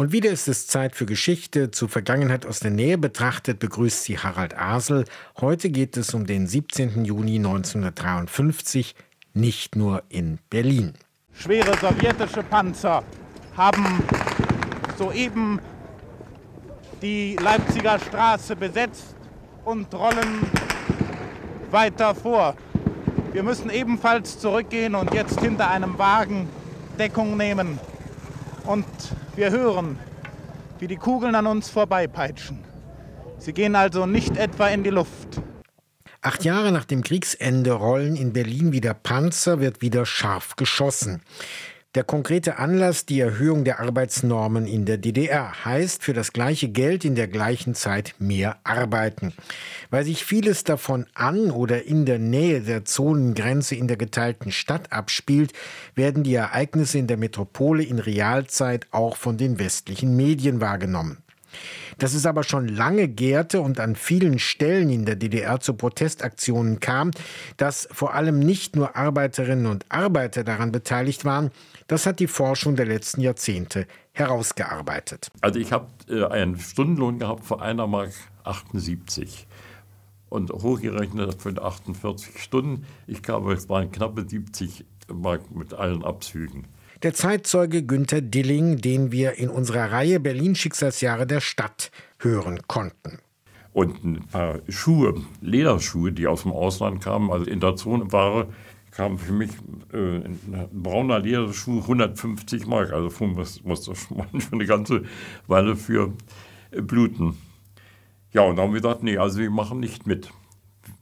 Und wieder ist es Zeit für Geschichte. Zur Vergangenheit aus der Nähe betrachtet begrüßt sie Harald Asel. Heute geht es um den 17. Juni 1953, nicht nur in Berlin. Schwere sowjetische Panzer haben soeben die Leipziger Straße besetzt und rollen weiter vor. Wir müssen ebenfalls zurückgehen und jetzt hinter einem Wagen Deckung nehmen. Und wir hören, wie die Kugeln an uns vorbeipeitschen. Sie gehen also nicht etwa in die Luft. Acht Jahre nach dem Kriegsende rollen in Berlin wieder Panzer, wird wieder scharf geschossen. Der konkrete Anlass die Erhöhung der Arbeitsnormen in der DDR heißt für das gleiche Geld in der gleichen Zeit mehr arbeiten. Weil sich vieles davon an oder in der Nähe der Zonengrenze in der geteilten Stadt abspielt, werden die Ereignisse in der Metropole in Realzeit auch von den westlichen Medien wahrgenommen. Dass es aber schon lange gärte und an vielen Stellen in der DDR zu Protestaktionen kam, dass vor allem nicht nur Arbeiterinnen und Arbeiter daran beteiligt waren, das hat die Forschung der letzten Jahrzehnte herausgearbeitet. Also ich habe äh, einen Stundenlohn gehabt von einer Mark 78 und hochgerechnet für 48 Stunden. Ich glaube, es waren knappe 70 Mark mit allen Abzügen. Der Zeitzeuge Günther Dilling, den wir in unserer Reihe Berlin Schicksalsjahre der Stadt hören konnten. Und ein paar Schuhe, Lederschuhe, die aus dem Ausland kamen, also in der Zone war, kam für mich äh, ein brauner Lederschuh 150 Mark. Also muss, muss das schon eine ganze Weile für äh, bluten. Ja, und dann haben wir gesagt, nee, also wir machen nicht mit.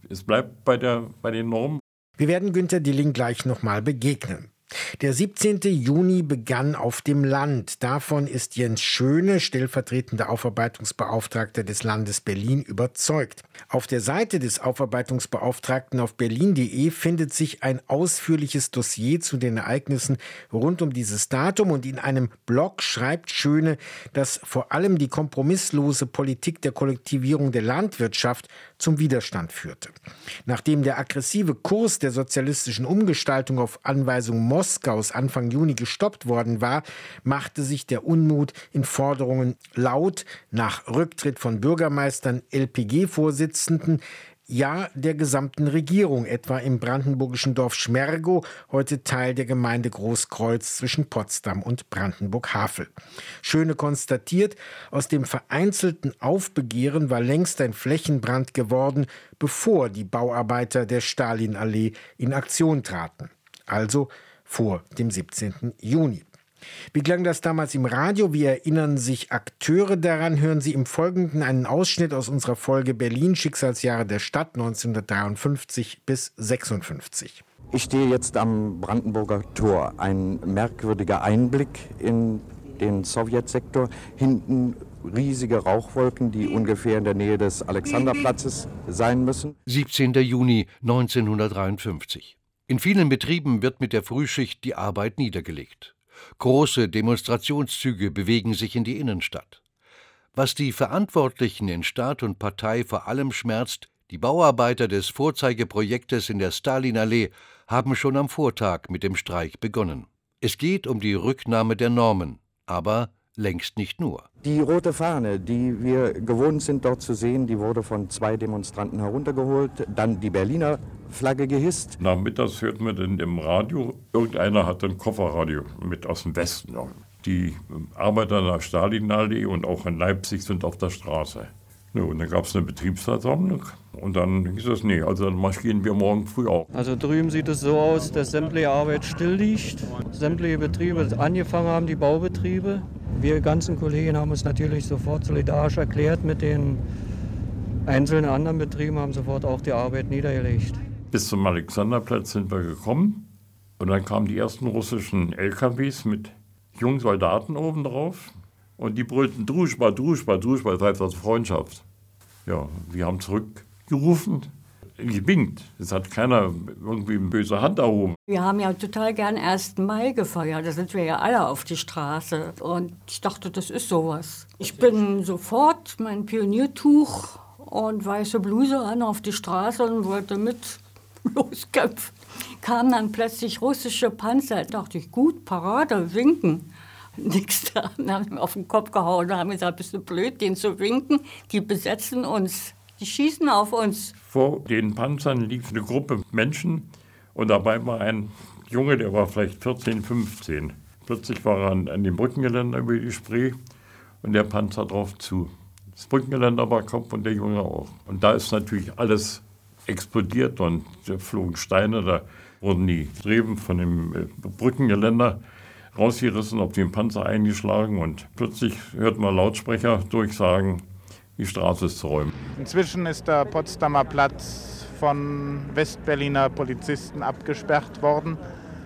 Es bleibt bei, der, bei den Normen. Wir werden Günter Dilling gleich nochmal begegnen. Der 17. Juni begann auf dem Land. Davon ist Jens Schöne, stellvertretender Aufarbeitungsbeauftragter des Landes Berlin, überzeugt. Auf der Seite des Aufarbeitungsbeauftragten auf berlin.de findet sich ein ausführliches Dossier zu den Ereignissen rund um dieses Datum und in einem Blog schreibt Schöne, dass vor allem die kompromisslose Politik der Kollektivierung der Landwirtschaft zum Widerstand führte. Nachdem der aggressive Kurs der sozialistischen Umgestaltung auf Anweisung Moskaus Anfang Juni gestoppt worden war, machte sich der Unmut in Forderungen laut nach Rücktritt von Bürgermeistern, LPG-Vorsitzenden, ja der gesamten Regierung, etwa im brandenburgischen Dorf Schmergow, heute Teil der Gemeinde Großkreuz zwischen Potsdam und Brandenburg-Havel. Schöne konstatiert, aus dem vereinzelten Aufbegehren war längst ein Flächenbrand geworden, bevor die Bauarbeiter der Stalinallee in Aktion traten. Also vor dem 17. Juni. Wie klang das damals im Radio? Wie erinnern sich Akteure daran? Hören Sie im Folgenden einen Ausschnitt aus unserer Folge Berlin Schicksalsjahre der Stadt 1953 bis 56. Ich stehe jetzt am Brandenburger Tor. Ein merkwürdiger Einblick in den Sowjetsektor. Hinten riesige Rauchwolken, die ungefähr in der Nähe des Alexanderplatzes sein müssen. 17. Juni 1953. In vielen Betrieben wird mit der Frühschicht die Arbeit niedergelegt. Große Demonstrationszüge bewegen sich in die Innenstadt. Was die Verantwortlichen in Staat und Partei vor allem schmerzt, die Bauarbeiter des Vorzeigeprojektes in der Stalinallee haben schon am Vortag mit dem Streik begonnen. Es geht um die Rücknahme der Normen, aber längst nicht nur. Die rote Fahne, die wir gewohnt sind dort zu sehen, die wurde von zwei Demonstranten heruntergeholt, dann die Berliner Flagge gehisst. Nachmittags hört man dann im Radio, irgendeiner hat ein Kofferradio mit aus dem Westen. Die Arbeiter der Stalinallee und auch in Leipzig sind auf der Straße. Ja, und dann gab es eine Betriebsversammlung und dann hieß es, nee, also dann marschieren wir morgen früh auch. Also drüben sieht es so aus, dass sämtliche Arbeit still liegt, sämtliche Betriebe angefangen haben, die Baubetriebe. Wir ganzen Kollegen haben uns natürlich sofort solidarisch erklärt mit den einzelnen anderen Betrieben, haben sofort auch die Arbeit niedergelegt. Bis zum Alexanderplatz sind wir gekommen und dann kamen die ersten russischen LKWs mit jungen Soldaten oben drauf und die brüllten Druschba, Druschba, Druschba, das heißt also Freundschaft. Ja, wir haben zurückgerufen, gewinkt. Es hat keiner irgendwie eine böse Hand erhoben. Wir haben ja total gern 1. Mai gefeiert. Da sind wir ja alle auf die Straße. Und ich dachte, das ist sowas. Ich bin sofort mein Pioniertuch und weiße Bluse an auf die Straße und wollte mit loskämpfen. Kamen dann plötzlich russische Panzer. Da dachte ich, gut, Parade, winken. nichts da. Haben mir auf den Kopf gehauen und haben gesagt, bist du blöd, den zu winken? Die besetzen uns, die schießen auf uns. Vor den Panzern lief eine Gruppe Menschen und dabei war ein Junge, der war vielleicht 14, 15. Plötzlich war er an, an dem Brückengeländer über die Spree und der Panzer drauf zu. Das Brückengeländer war Kopf und der Junge auch. Und da ist natürlich alles explodiert und da flogen Steine, da wurden die Streben von dem äh, Brückengeländer rausgerissen, auf den Panzer eingeschlagen und plötzlich hört man Lautsprecher durchsagen, die Straße ist zu räumen. Inzwischen ist der Potsdamer Platz von Westberliner Polizisten abgesperrt worden.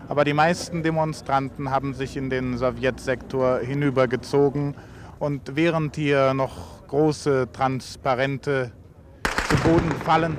Aber die meisten Demonstranten haben sich in den Sowjetsektor hinübergezogen. Und während hier noch große Transparente zu Boden fallen,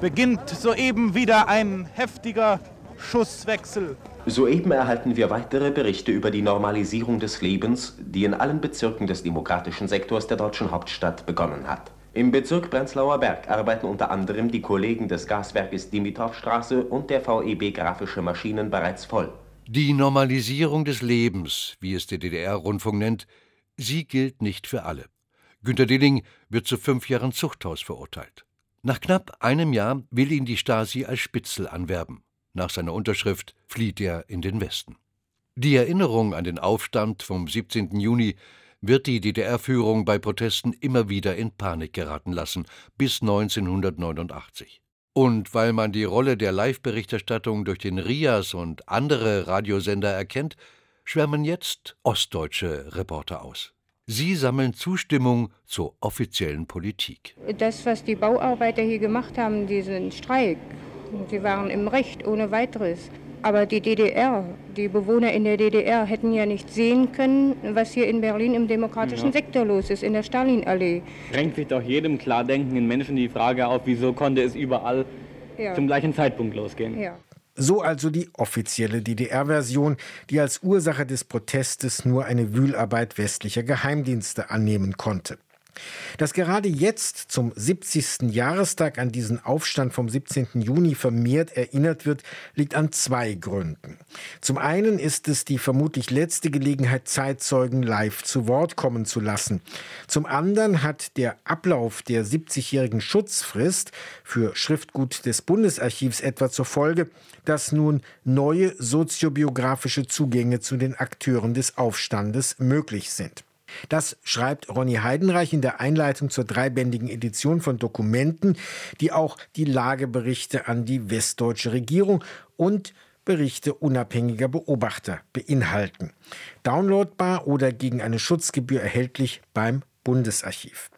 beginnt soeben wieder ein heftiger Schusswechsel. Soeben erhalten wir weitere Berichte über die Normalisierung des Lebens, die in allen Bezirken des demokratischen Sektors der deutschen Hauptstadt begonnen hat. Im Bezirk Prenzlauer Berg arbeiten unter anderem die Kollegen des Gaswerkes Dimitrovstraße und der VEB Grafische Maschinen bereits voll. Die Normalisierung des Lebens, wie es der DDR-Rundfunk nennt, sie gilt nicht für alle. Günter Dilling wird zu fünf Jahren Zuchthaus verurteilt. Nach knapp einem Jahr will ihn die Stasi als Spitzel anwerben. Nach seiner Unterschrift flieht er in den Westen. Die Erinnerung an den Aufstand vom 17. Juni wird die DDR-Führung bei Protesten immer wieder in Panik geraten lassen, bis 1989. Und weil man die Rolle der Live-Berichterstattung durch den RIAS und andere Radiosender erkennt, schwärmen jetzt ostdeutsche Reporter aus. Sie sammeln Zustimmung zur offiziellen Politik. Das, was die Bauarbeiter hier gemacht haben, diesen Streik, sie waren im Recht ohne weiteres. Aber die DDR, die Bewohner in der DDR hätten ja nicht sehen können, was hier in Berlin im demokratischen ja. Sektor los ist, in der Stalinallee. Drängt sich doch jedem klardenkenden Menschen die Frage auf, wieso konnte es überall ja. zum gleichen Zeitpunkt losgehen. Ja. So also die offizielle DDR-Version, die als Ursache des Protestes nur eine Wühlarbeit westlicher Geheimdienste annehmen konnte. Dass gerade jetzt zum 70. Jahrestag an diesen Aufstand vom 17. Juni vermehrt erinnert wird, liegt an zwei Gründen. Zum einen ist es die vermutlich letzte Gelegenheit, Zeitzeugen live zu Wort kommen zu lassen. Zum anderen hat der Ablauf der 70-jährigen Schutzfrist für Schriftgut des Bundesarchivs etwa zur Folge, dass nun neue soziobiografische Zugänge zu den Akteuren des Aufstandes möglich sind. Das schreibt Ronny Heidenreich in der Einleitung zur dreibändigen Edition von Dokumenten, die auch die Lageberichte an die westdeutsche Regierung und Berichte unabhängiger Beobachter beinhalten. Downloadbar oder gegen eine Schutzgebühr erhältlich beim Bundesarchiv.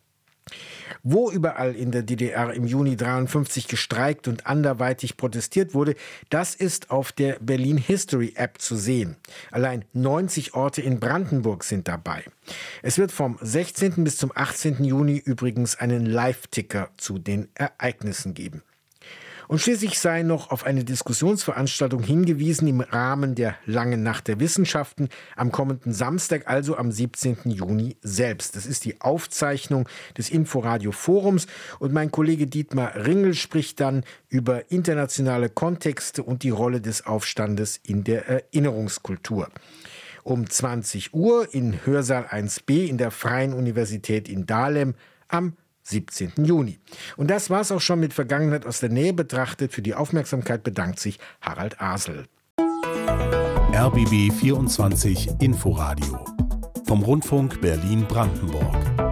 Wo überall in der DDR im Juni 53 gestreikt und anderweitig protestiert wurde, das ist auf der Berlin History App zu sehen. Allein 90 Orte in Brandenburg sind dabei. Es wird vom 16. bis zum 18. Juni übrigens einen Live-Ticker zu den Ereignissen geben. Und schließlich sei noch auf eine Diskussionsveranstaltung hingewiesen im Rahmen der Langen Nacht der Wissenschaften am kommenden Samstag, also am 17. Juni selbst. Das ist die Aufzeichnung des Inforadio Forums und mein Kollege Dietmar Ringel spricht dann über internationale Kontexte und die Rolle des Aufstandes in der Erinnerungskultur um 20 Uhr in Hörsaal 1b in der Freien Universität in Dahlem am 17. Juni. Und das war es auch schon mit Vergangenheit aus der Nähe betrachtet. Für die Aufmerksamkeit bedankt sich Harald Asel. RBB 24 Inforadio vom Rundfunk Berlin-Brandenburg.